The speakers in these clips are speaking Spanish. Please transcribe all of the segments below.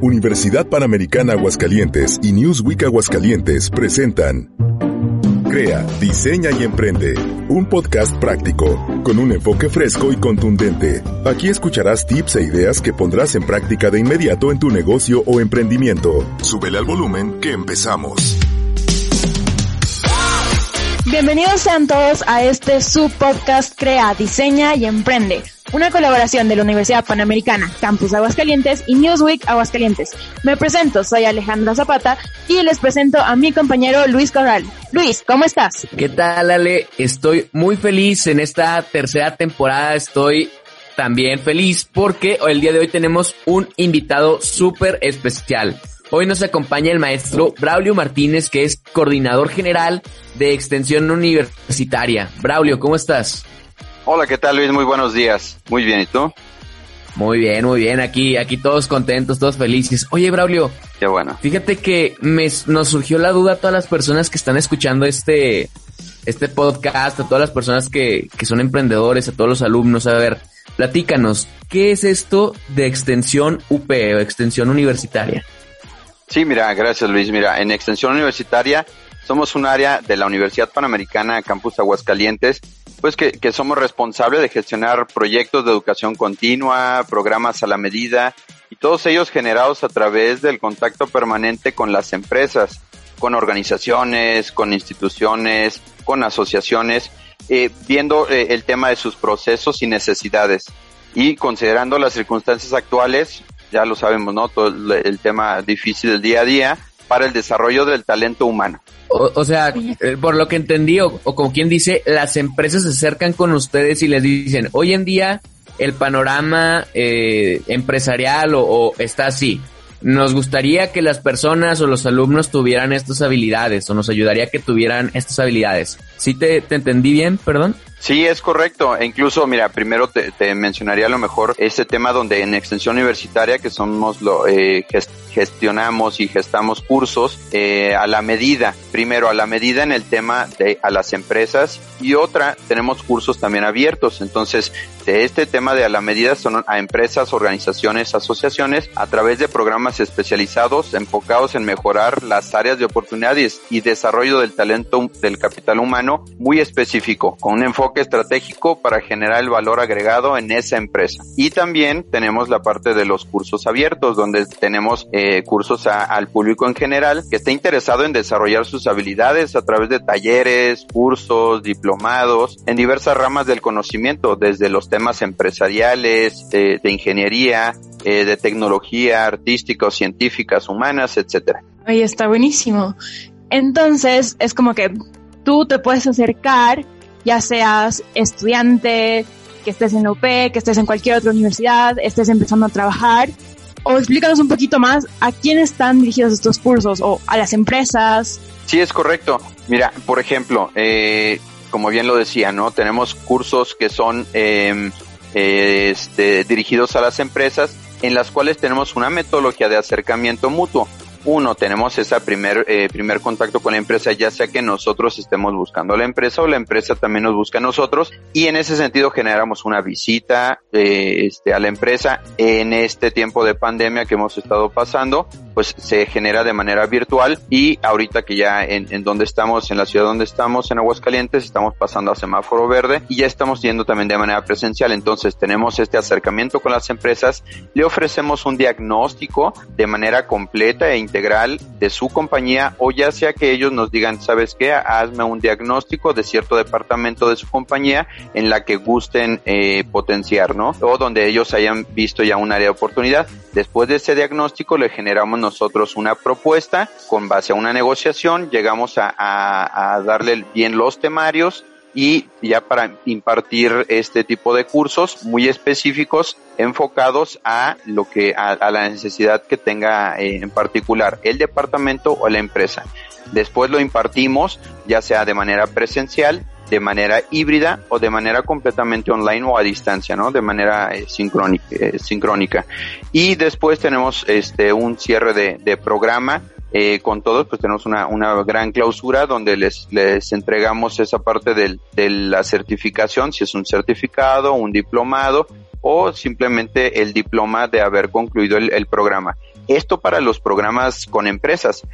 Universidad Panamericana Aguascalientes y Newsweek Aguascalientes presentan Crea, diseña y emprende. Un podcast práctico, con un enfoque fresco y contundente. Aquí escucharás tips e ideas que pondrás en práctica de inmediato en tu negocio o emprendimiento. Súbele al volumen que empezamos. Bienvenidos sean todos a este subpodcast Crea, Diseña y Emprende, una colaboración de la Universidad Panamericana, Campus Aguascalientes y Newsweek Aguascalientes. Me presento, soy Alejandra Zapata y les presento a mi compañero Luis Corral. Luis, ¿cómo estás? ¿Qué tal, Ale? Estoy muy feliz en esta tercera temporada, estoy también feliz porque el día de hoy tenemos un invitado súper especial. Hoy nos acompaña el maestro Braulio Martínez, que es coordinador general de Extensión Universitaria. Braulio, ¿cómo estás? Hola, ¿qué tal Luis? Muy buenos días. Muy bien, ¿y tú? Muy bien, muy bien. Aquí, aquí todos contentos, todos felices. Oye, Braulio. Qué bueno. Fíjate que me, nos surgió la duda a todas las personas que están escuchando este, este podcast, a todas las personas que, que son emprendedores, a todos los alumnos. A ver, platícanos, ¿qué es esto de extensión UP o extensión universitaria? Sí, mira, gracias Luis. Mira, en Extensión Universitaria somos un área de la Universidad Panamericana Campus Aguascalientes, pues que, que somos responsables de gestionar proyectos de educación continua, programas a la medida y todos ellos generados a través del contacto permanente con las empresas, con organizaciones, con instituciones, con asociaciones, eh, viendo eh, el tema de sus procesos y necesidades y considerando las circunstancias actuales, ya lo sabemos, ¿no? Todo el, el, tema difícil del día a día para el desarrollo del talento humano. O, o sea, eh, por lo que entendí, o, o, como quien dice, las empresas se acercan con ustedes y les dicen, hoy en día el panorama eh, empresarial o, o está así. Nos gustaría que las personas o los alumnos tuvieran estas habilidades o nos ayudaría a que tuvieran estas habilidades. ¿Sí te, te entendí bien, perdón? Sí, es correcto. E incluso, mira, primero te, te, mencionaría a lo mejor este tema donde en extensión universitaria, que somos lo eh, gestionamos y gestamos cursos eh, a la medida. Primero, a la medida en el tema de a las empresas y otra, tenemos cursos también abiertos. Entonces, de este tema de a la medida son a empresas, organizaciones, asociaciones a través de programas especializados enfocados en mejorar las áreas de oportunidades y desarrollo del talento del capital humano muy específico, con un enfoque estratégico para generar el valor agregado en esa empresa. Y también tenemos la parte de los cursos abiertos, donde tenemos eh, cursos a, al público en general que esté interesado en desarrollar sus habilidades a través de talleres, cursos, diplomados, en diversas ramas del conocimiento, desde los temas empresariales, de, de ingeniería, eh, de tecnología, artística científicas, humanas, etcétera. Ahí está buenísimo. Entonces, es como que tú te puedes acercar ya seas estudiante, que estés en la UP, que estés en cualquier otra universidad, estés empezando a trabajar, o explícanos un poquito más a quién están dirigidos estos cursos o a las empresas. Sí, es correcto. Mira, por ejemplo, eh, como bien lo decía, ¿no? Tenemos cursos que son eh, eh, este, dirigidos a las empresas en las cuales tenemos una metodología de acercamiento mutuo uno, tenemos ese primer, eh, primer contacto con la empresa, ya sea que nosotros estemos buscando a la empresa o la empresa también nos busca a nosotros y en ese sentido generamos una visita eh, este, a la empresa en este tiempo de pandemia que hemos estado pasando, pues se genera de manera virtual y ahorita que ya en, donde estamos, en la ciudad donde estamos, en Aguascalientes, estamos pasando a semáforo verde y ya estamos yendo también de manera presencial. Entonces tenemos este acercamiento con las empresas, le ofrecemos un diagnóstico de manera completa e integral de su compañía o ya sea que ellos nos digan, ¿sabes qué? Hazme un diagnóstico de cierto departamento de su compañía en la que gusten eh, potenciar, ¿no? O donde ellos hayan visto ya un área de oportunidad. Después de ese diagnóstico le generamos nosotros una propuesta con base a una negociación, llegamos a, darle bien los temarios, y ya para impartir este tipo de cursos muy específicos enfocados a lo que a, a la necesidad que tenga eh, en particular el departamento o la empresa. Después lo impartimos ya sea de manera presencial, de manera híbrida o de manera completamente online o a distancia, ¿no? De manera eh, sincrónica, eh, sincrónica. Y después tenemos este un cierre de, de programa eh, con todos, pues tenemos una, una gran clausura donde les, les entregamos esa parte del, de la certificación, si es un certificado, un diplomado, o simplemente el diploma de haber concluido el, programa. Esto para los programas con empresas.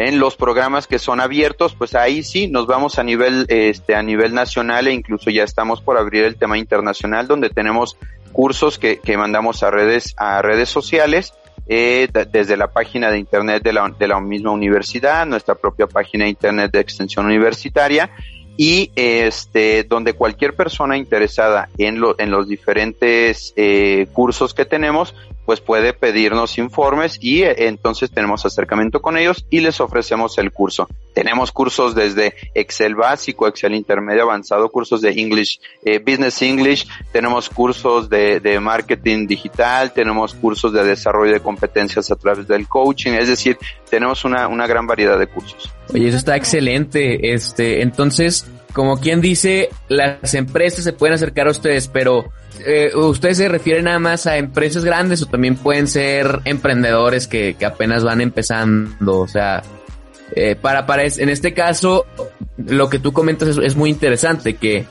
En los programas que son abiertos, pues ahí sí nos vamos a nivel, este, a nivel nacional e incluso ya estamos por abrir el tema internacional donde tenemos cursos que, que mandamos a redes, a redes sociales eh, desde la página de internet de la, de la misma universidad, nuestra propia página de internet de extensión universitaria y este donde cualquier persona interesada en, lo, en los diferentes eh, cursos que tenemos pues puede pedirnos informes y eh, entonces tenemos acercamiento con ellos y les ofrecemos el curso. Tenemos cursos desde Excel básico, Excel intermedio avanzado, cursos de English, eh, Business English, tenemos cursos de, de marketing digital, tenemos cursos de desarrollo de competencias a través del coaching, es decir, tenemos una, una gran variedad de cursos. Oye, eso está excelente. Este, entonces, como quien dice, las empresas se pueden acercar a ustedes, pero eh, ¿ustedes se refieren nada más a empresas grandes o también pueden ser emprendedores que, que apenas van empezando? O sea, eh, para, para, en este caso, lo que tú comentas es, es, muy interesante, que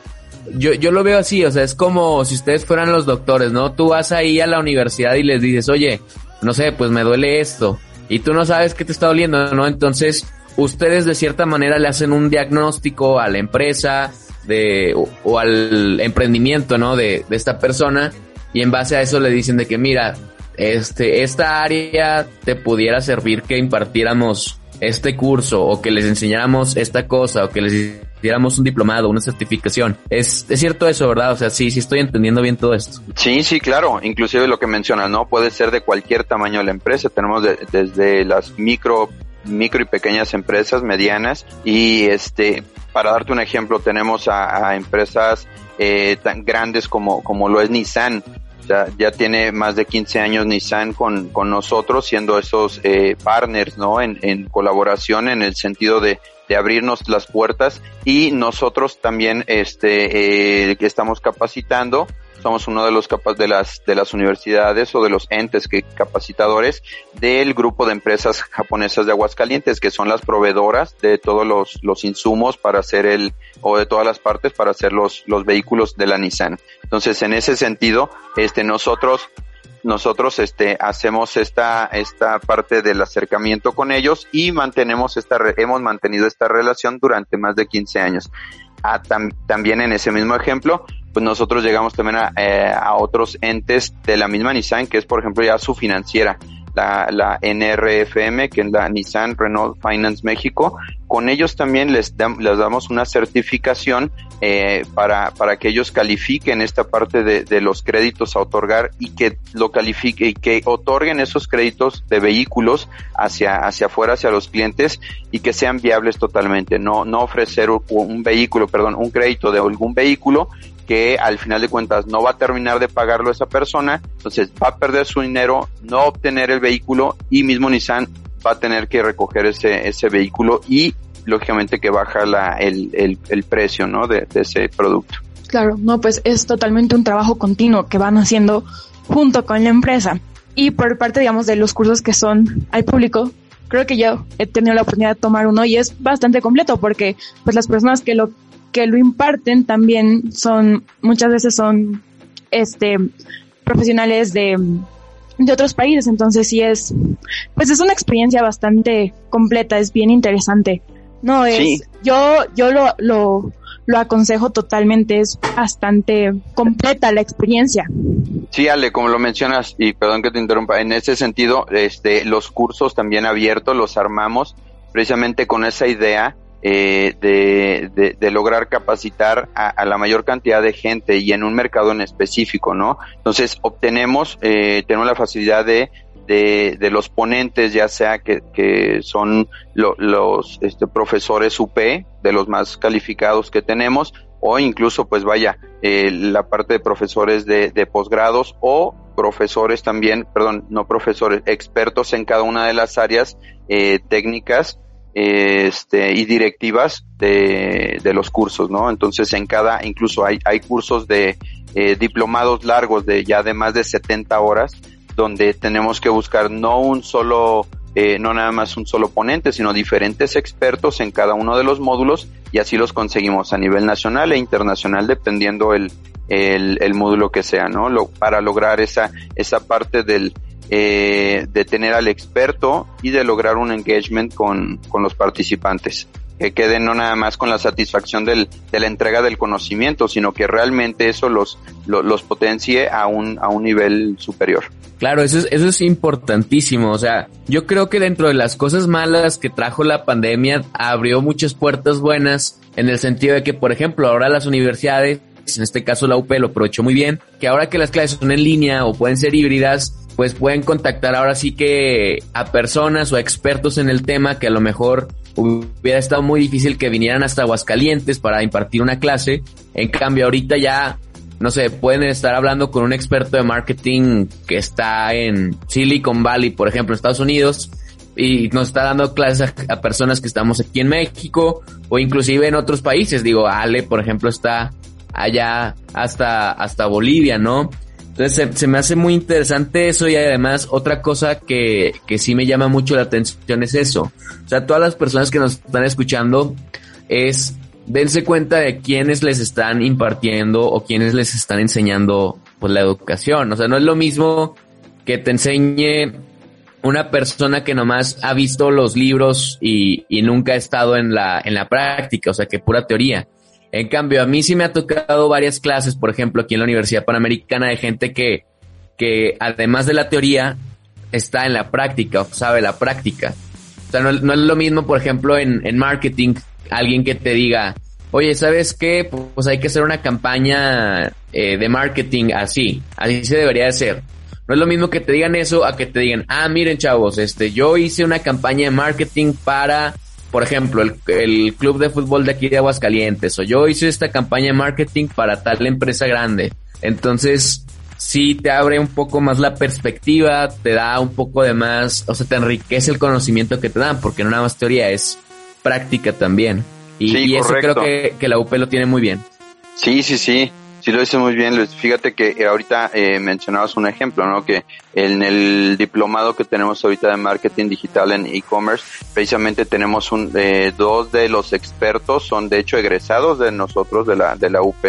yo, yo lo veo así, o sea, es como si ustedes fueran los doctores, ¿no? Tú vas ahí a la universidad y les dices, oye, no sé, pues me duele esto, y tú no sabes qué te está doliendo, ¿no? Entonces, ustedes de cierta manera le hacen un diagnóstico a la empresa, de, o, al emprendimiento, ¿no? De, de, esta persona y en base a eso le dicen de que mira, este, esta área te pudiera servir que impartiéramos este curso o que les enseñáramos esta cosa o que les diéramos un diplomado, una certificación. Es, es cierto eso, ¿verdad? O sea, sí, sí estoy entendiendo bien todo esto. Sí, sí, claro. Inclusive lo que mencionas, ¿no? Puede ser de cualquier tamaño de la empresa. Tenemos desde las micro micro y pequeñas empresas medianas. Y este para darte un ejemplo tenemos a, empresas eh, tan grandes como como lo es Nissan. Ya, ya tiene más de 15 años Nissan con, con nosotros siendo esos eh, partners no en, en colaboración en el sentido de de abrirnos las puertas. Y nosotros también este eh, estamos capacitando somos uno de los capas de las de las universidades o de los entes que capacitadores del grupo de empresas japonesas de Aguascalientes que son las proveedoras de todos los, los insumos para hacer el o de todas las partes para hacer los los vehículos de la Nissan. Entonces, en ese sentido, este nosotros nosotros este hacemos esta esta parte del acercamiento con ellos y mantenemos esta hemos mantenido esta relación durante más de 15 años. Ah, también en ese mismo ejemplo, pues nosotros llegamos también a, eh, a otros entes de la misma Nissan, que es por ejemplo ya su financiera la, la NRFM, que es la Nissan Renault Finance México. Con ellos también les, les damos una certificación eh, para, para que ellos califiquen esta parte de, de los créditos a otorgar y que lo califique y que otorguen esos créditos de vehículos hacia, hacia afuera, hacia los clientes y que sean viables totalmente. No, no ofrecer un vehículo, perdón, un crédito de algún vehículo que al final de cuentas no va a terminar de pagarlo esa persona, entonces va a perder su dinero, no obtener el vehículo y mismo Nissan va a tener que recoger ese, ese vehículo y lógicamente que baja la, el, el, el precio ¿no? de, ese producto. Claro, no, pues es totalmente un trabajo continuo que van haciendo junto con la empresa. Y por parte, digamos, de los cursos que son al público, creo que yo he tenido la oportunidad de tomar uno y es bastante completo porque pues las personas que lo que lo imparten también son, muchas veces son, este, profesionales de, de otros países, entonces sí es, pues es una experiencia bastante completa, es bien interesante. No, es, yo, yo lo, lo, lo aconsejo totalmente, es bastante completa la experiencia. Sí, Ale, como lo mencionas, y perdón que te interrumpa, en ese sentido, este, los cursos también abiertos los armamos precisamente con esa idea eh, de, de, lograr capacitar a, la mayor cantidad de gente y en un mercado en específico, ¿no? Entonces obtenemos, eh, tenemos la facilidad de, de, de, los ponentes, ya sea que, que son los este, profesores UP, de los más calificados que tenemos, o incluso, pues vaya, eh, la parte de profesores de, de posgrados o profesores también, perdón, no profesores, expertos en cada una de las áreas eh, técnicas este, y directivas de, de, los cursos, ¿no? Entonces en cada, incluso hay, hay cursos de eh, diplomados largos de ya de más de 70 horas, donde tenemos que buscar no un solo, eh, no nada más un solo ponente, sino diferentes expertos en cada uno de los módulos y así los conseguimos a nivel nacional e internacional dependiendo el, el, el módulo que sea, ¿no? Lo, para lograr esa, esa parte del, eh, de tener al experto y de lograr un engagement con, con los participantes que queden no nada más con la satisfacción del, de la entrega del conocimiento, sino que realmente eso los, los, potencie a un, a un nivel superior. Claro, eso es, eso es importantísimo. O sea, yo creo que dentro de las cosas malas que trajo la pandemia, abrió muchas puertas buenas en el sentido de que, por ejemplo, ahora las universidades, en este caso la UP lo aprovechó muy bien, que ahora que las clases son en línea o pueden ser híbridas, pues pueden contactar ahora sí que a personas o expertos en el tema que a lo mejor hubiera estado muy difícil que vinieran hasta Aguascalientes para impartir una clase. En cambio, ahorita ya, no sé, pueden estar hablando con un experto de marketing que está en Silicon Valley, por ejemplo, Estados Unidos, y nos está dando clases a, personas que estamos aquí en México o inclusive en otros países. Digo, Ale, por ejemplo, está allá hasta, hasta Bolivia, ¿no? Entonces se, me hace muy interesante eso y además otra cosa que, que sí me llama mucho la atención es eso. O sea, todas las personas que nos están escuchando es dense cuenta de quiénes les están impartiendo o quiénes les están enseñando pues la educación. O sea, no es lo mismo que te enseñe una persona que nomás ha visto los libros y, y nunca ha estado en la, en la práctica, o sea, que pura teoría. En cambio, a mí sí me ha tocado varias clases, por ejemplo, aquí en la Universidad Panamericana, de gente que, que además de la teoría, está en la práctica, o sabe la práctica. O sea, no, es lo mismo, por ejemplo, en, en marketing, alguien que te diga, oye, ¿sabes qué? Pues hay que hacer una campaña eh, de marketing así, así se debería de hacer. No es lo mismo que te digan eso a que te digan, ah, miren chavos, este, yo hice una campaña de marketing para por ejemplo, el, club de fútbol de aquí de Aguascalientes, o yo hice esta campaña de marketing para tal empresa grande. Entonces, sí te abre un poco más la perspectiva, te da un poco de más, o sea, te enriquece el conocimiento que te dan, porque no nada más teoría, es práctica también. Y, eso creo que, que la UP lo tiene muy bien. Sí, sí, sí. Sí, lo dice muy bien, Fíjate que eh, ahorita eh, mencionabas un ejemplo, ¿no? Que en el diplomado que tenemos ahorita de marketing digital en e-commerce, precisamente tenemos un, eh, dos de los expertos, son de hecho egresados de nosotros, de la, de la UP,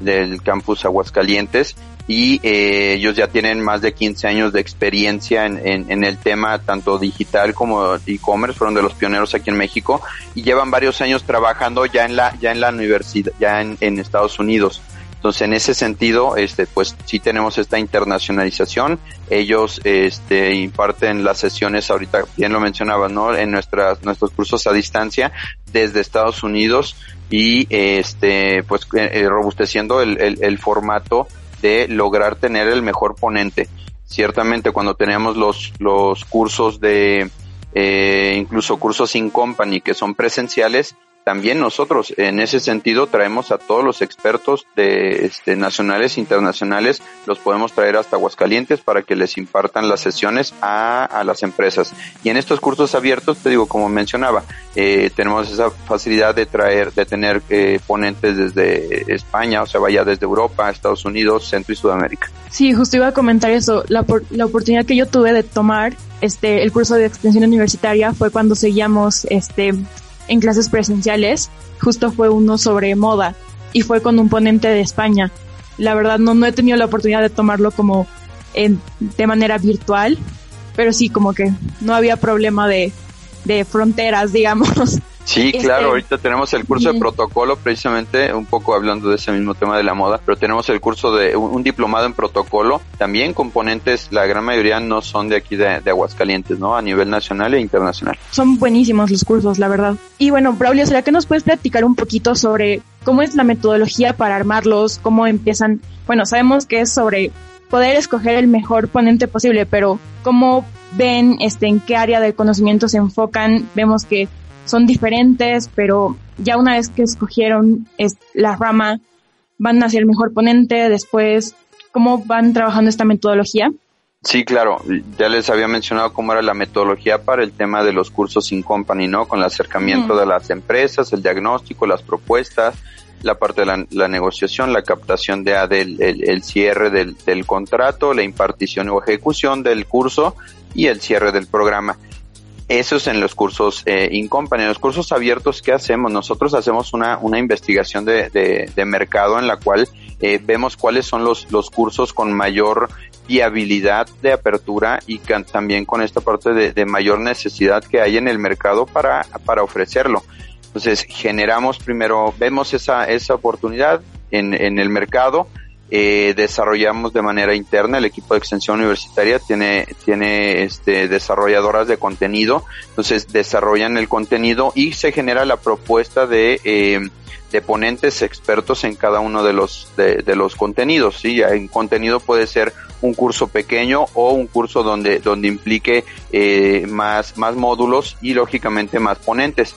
del campus Aguascalientes, y eh, ellos ya tienen más de 15 años de experiencia en, en, en el tema tanto digital como e-commerce, fueron de los pioneros aquí en México y llevan varios años trabajando ya en la ya en la universidad, ya en, en Estados Unidos. Entonces, en ese sentido, este, pues sí tenemos esta internacionalización. Ellos, este, imparten las sesiones, ahorita bien lo mencionaba, ¿no? En nuestras, nuestros cursos a distancia desde Estados Unidos y, este, pues, eh, eh, robusteciendo el, el, el formato de lograr tener el mejor ponente. Ciertamente, cuando tenemos los, los cursos de, eh, incluso cursos in company que son presenciales, también nosotros en ese sentido traemos a todos los expertos de este, nacionales e internacionales, los podemos traer hasta Aguascalientes para que les impartan las sesiones a, a las empresas. Y en estos cursos abiertos, te digo, como mencionaba, eh, tenemos esa facilidad de traer, de tener eh, ponentes desde España, o sea, vaya desde Europa, Estados Unidos, Centro y Sudamérica. Sí, justo iba a comentar eso. La, la oportunidad que yo tuve de tomar este el curso de extensión universitaria fue cuando seguíamos este en clases presenciales, justo fue uno sobre moda y fue con un ponente de España. La verdad no, no he tenido la oportunidad de tomarlo como en, de manera virtual, pero sí como que no había problema de, de fronteras, digamos. Sí, este, claro, ahorita tenemos el curso de protocolo, precisamente un poco hablando de ese mismo tema de la moda, pero tenemos el curso de un, diplomado en protocolo, también componentes, la gran mayoría no son de aquí de, de, Aguascalientes, ¿no? A nivel nacional e internacional. Son buenísimos los cursos, la verdad. Y bueno, Braulio, ¿será que nos puedes platicar un poquito sobre cómo es la metodología para armarlos, cómo empiezan? Bueno, sabemos que es sobre poder escoger el mejor ponente posible, pero ¿cómo ven este en qué área del conocimiento se enfocan? Vemos que son diferentes, pero ya una vez que escogieron es la rama, van hacia el mejor ponente, después, ¿cómo van trabajando esta metodología? Sí, claro. Ya les había mencionado cómo era la metodología para el tema de los cursos in company, ¿no? Con el acercamiento de las empresas, el diagnóstico, las propuestas, la parte de la, la negociación, la captación de, del el, el cierre del, del contrato, la impartición o ejecución del curso y el cierre del programa. Eso es en los cursos eh, in company. En los cursos abiertos, ¿qué hacemos? Nosotros hacemos una, una investigación de, de, de mercado en la cual eh, vemos cuáles son los, los cursos con mayor viabilidad de apertura y también con esta parte de, mayor necesidad que hay en el mercado para, para ofrecerlo. Entonces, generamos primero, vemos esa, esa oportunidad en, en el mercado, eh, desarrollamos de manera interna, el equipo de extensión universitaria tiene, tiene este, desarrolladoras de contenido, entonces desarrollan el contenido y se genera la propuesta de, eh, de ponentes expertos en cada uno de los, de, de los contenidos, ¿sí? En contenido puede ser un curso pequeño o un curso donde, donde implique eh, más, más módulos y lógicamente más ponentes.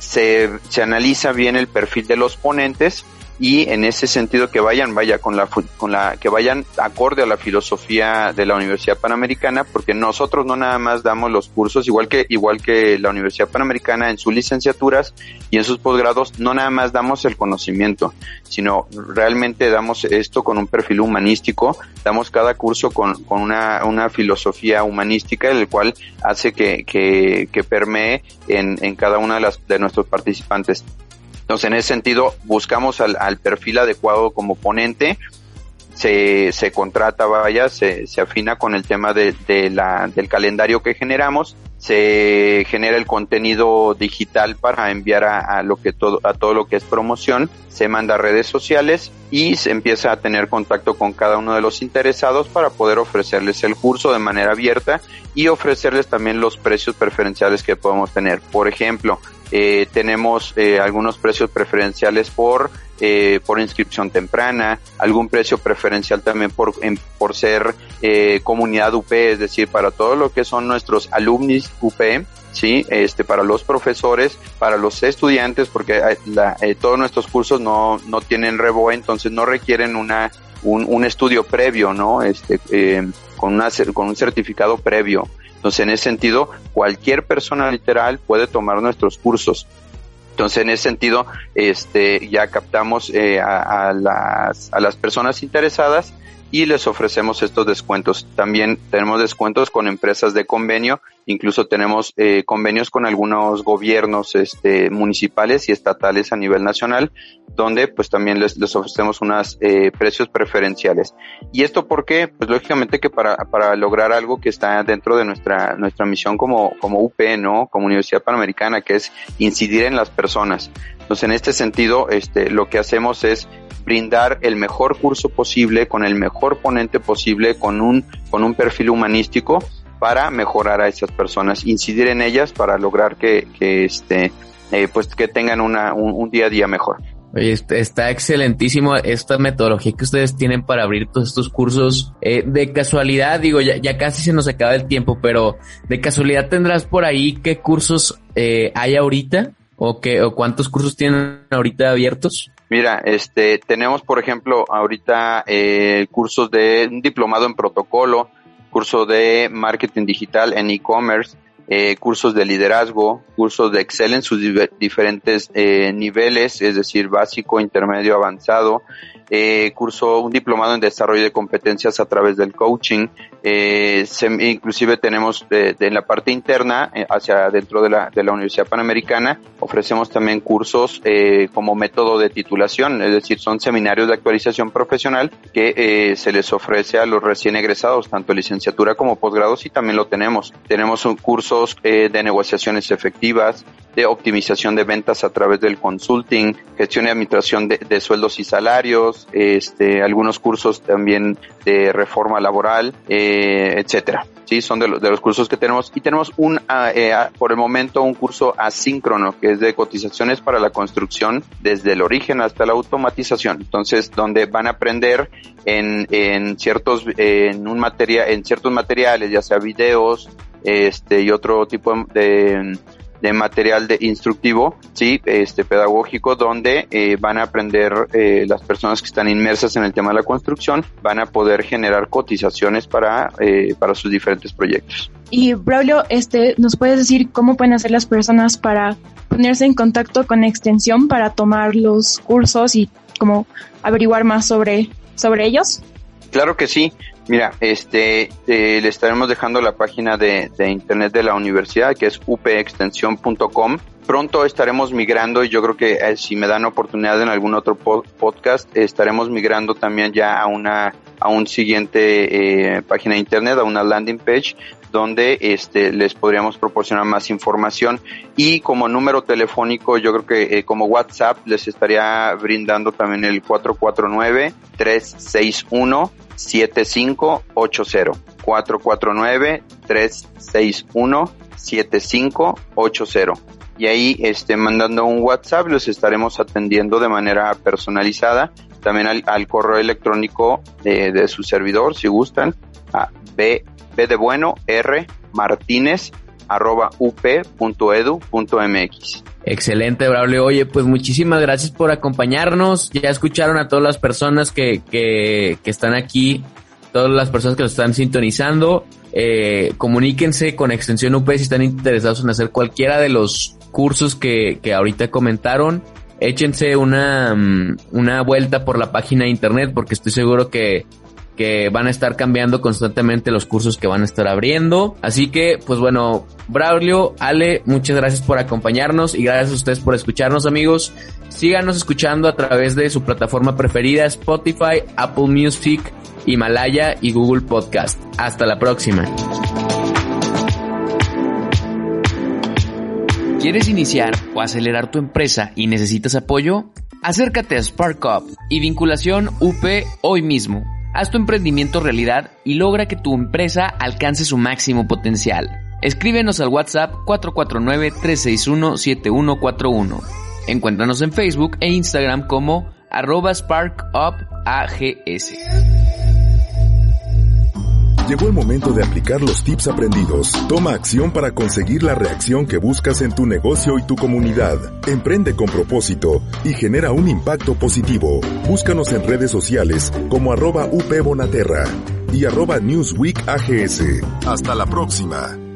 Se, se analiza bien el perfil de los ponentes y en ese sentido que vayan, vaya con la, con la, que vayan acorde a la filosofía de la Universidad Panamericana, porque nosotros no nada más damos los cursos, igual que, igual que la Universidad Panamericana en sus licenciaturas y en sus posgrados, no nada más damos el conocimiento, sino realmente damos esto con un perfil humanístico, damos cada curso con, con una, una filosofía humanística, el cual hace que, que, que permee en, en cada una de las, de nuestros participantes. Entonces, en ese sentido, buscamos al, perfil adecuado como ponente, se, se contrata, vaya, se, se afina con el tema de la, del calendario que generamos, se genera el contenido digital para enviar a, a, lo que todo, a todo lo que es promoción, se manda a redes sociales y se empieza a tener contacto con cada uno de los interesados para poder ofrecerles el curso de manera abierta y ofrecerles también los precios preferenciales que podemos tener. Por ejemplo, eh, tenemos eh, algunos precios preferenciales por eh, por inscripción temprana, algún precio preferencial también por por ser eh, comunidad UP, es decir, para todo lo que son nuestros alumnis UP, sí, este para los profesores, para los estudiantes, porque la, eh, todos nuestros cursos no no tienen reboe, entonces no requieren una un, un estudio previo, ¿no? Este eh, con una con un certificado previo. Entonces, en ese sentido, cualquier persona literal puede tomar nuestros cursos. Entonces, en ese sentido, este, ya captamos eh, a, las personas interesadas y les ofrecemos estos descuentos. También tenemos descuentos con empresas de convenio, incluso tenemos eh, convenios con algunos gobiernos este, municipales y estatales a nivel nacional, donde pues también les, les ofrecemos unos eh, precios preferenciales. ¿Y esto por qué? Pues lógicamente que para, para lograr algo que está dentro de nuestra, nuestra misión como, como UP, ¿no? Como Universidad Panamericana, que es incidir en las personas. Entonces, en este sentido, este, lo que hacemos es brindar el mejor curso posible, con el mejor ponente posible, con un, con un perfil humanístico para mejorar a esas personas, incidir en ellas para lograr que, que este, eh, pues que tengan una, un, un día a día mejor. Oye, está excelentísimo esta metodología que ustedes tienen para abrir todos estos cursos. Eh, de casualidad, digo, ya, ya, casi se nos acaba el tiempo, pero de casualidad tendrás por ahí qué cursos eh, hay ahorita o qué o cuántos cursos tienen ahorita abiertos. Mira, este, tenemos por ejemplo ahorita eh, cursos de un diplomado en protocolo, curso de marketing digital en e-commerce, eh, cursos de liderazgo, cursos de Excel en sus diferentes eh, niveles, es decir, básico, intermedio, avanzado, eh, curso un diplomado en desarrollo de competencias a través del coaching, eh, se, inclusive tenemos de, de, en la parte interna, eh, hacia dentro de la, de la Universidad Panamericana, ofrecemos también cursos eh, como método de titulación, es decir, son seminarios de actualización profesional que eh, se les ofrece a los recién egresados, tanto licenciatura como posgrados, y también lo tenemos. Tenemos un cursos eh, de negociaciones efectivas, de optimización de ventas a través del consulting, gestión y administración de, sueldos y salarios, este, algunos cursos también de reforma laboral, eh, etcétera. Sí, son de, lo, de, los cursos que tenemos y tenemos un, eh, por el momento, un curso asíncrono que es de cotizaciones para la construcción desde el origen hasta la automatización. Entonces, donde van a aprender en, en ciertos, en un materia, en ciertos materiales, ya sea videos, este, y otro tipo de, de material de instructivo, sí, este pedagógico, donde eh, van a aprender eh, las personas que están inmersas en el tema de la construcción, van a poder generar cotizaciones para, eh, para sus diferentes proyectos. Y Braulio, este, ¿nos puedes decir cómo pueden hacer las personas para ponerse en contacto con Extensión para tomar los cursos y como averiguar más sobre, sobre ellos? Claro que sí. Mira, este, eh, le estaremos dejando la página de, de, internet de la universidad, que es upextensión.com. Pronto estaremos migrando y yo creo que eh, si me dan oportunidad en algún otro po podcast, estaremos migrando también ya a una a un siguiente eh, página de internet, a una landing page donde este les podríamos proporcionar más información y como número telefónico yo creo que eh, como WhatsApp les estaría brindando también el 449 361 7580 449 361 7580 y ahí este mandando un WhatsApp los estaremos atendiendo de manera personalizada. También al, correo electrónico de, de, su servidor si gustan a b, b de bueno r martínez arroba up.edu.mx. Excelente, Braulio. Oye, pues muchísimas gracias por acompañarnos. Ya escucharon a todas las personas que, que, que están aquí, todas las personas que nos están sintonizando. Eh, comuníquense con Extensión UP si están interesados en hacer cualquiera de los cursos que, que ahorita comentaron. Échense una, una vuelta por la página de internet porque estoy seguro que que van a estar cambiando constantemente los cursos que van a estar abriendo. Así que, pues bueno, Braulio, Ale, muchas gracias por acompañarnos y gracias a ustedes por escucharnos, amigos. Síganos escuchando a través de su plataforma preferida, Spotify, Apple Music, Himalaya y Google Podcast. Hasta la próxima. ¿Quieres iniciar o acelerar tu empresa y necesitas apoyo? Acércate a Spark Up y vinculación UP hoy mismo. Haz tu emprendimiento realidad y logra que tu empresa alcance su máximo potencial. Escríbenos al WhatsApp 449-361-7141. Encuéntranos en Facebook e Instagram como arroba SparkUpAGS. Llegó el momento de aplicar los tips aprendidos. Toma acción para conseguir la reacción que buscas en tu negocio y tu comunidad. Emprende con propósito y genera un impacto positivo. Búscanos en redes sociales como arroba upbonaterra y arroba newsweekags. Hasta la próxima.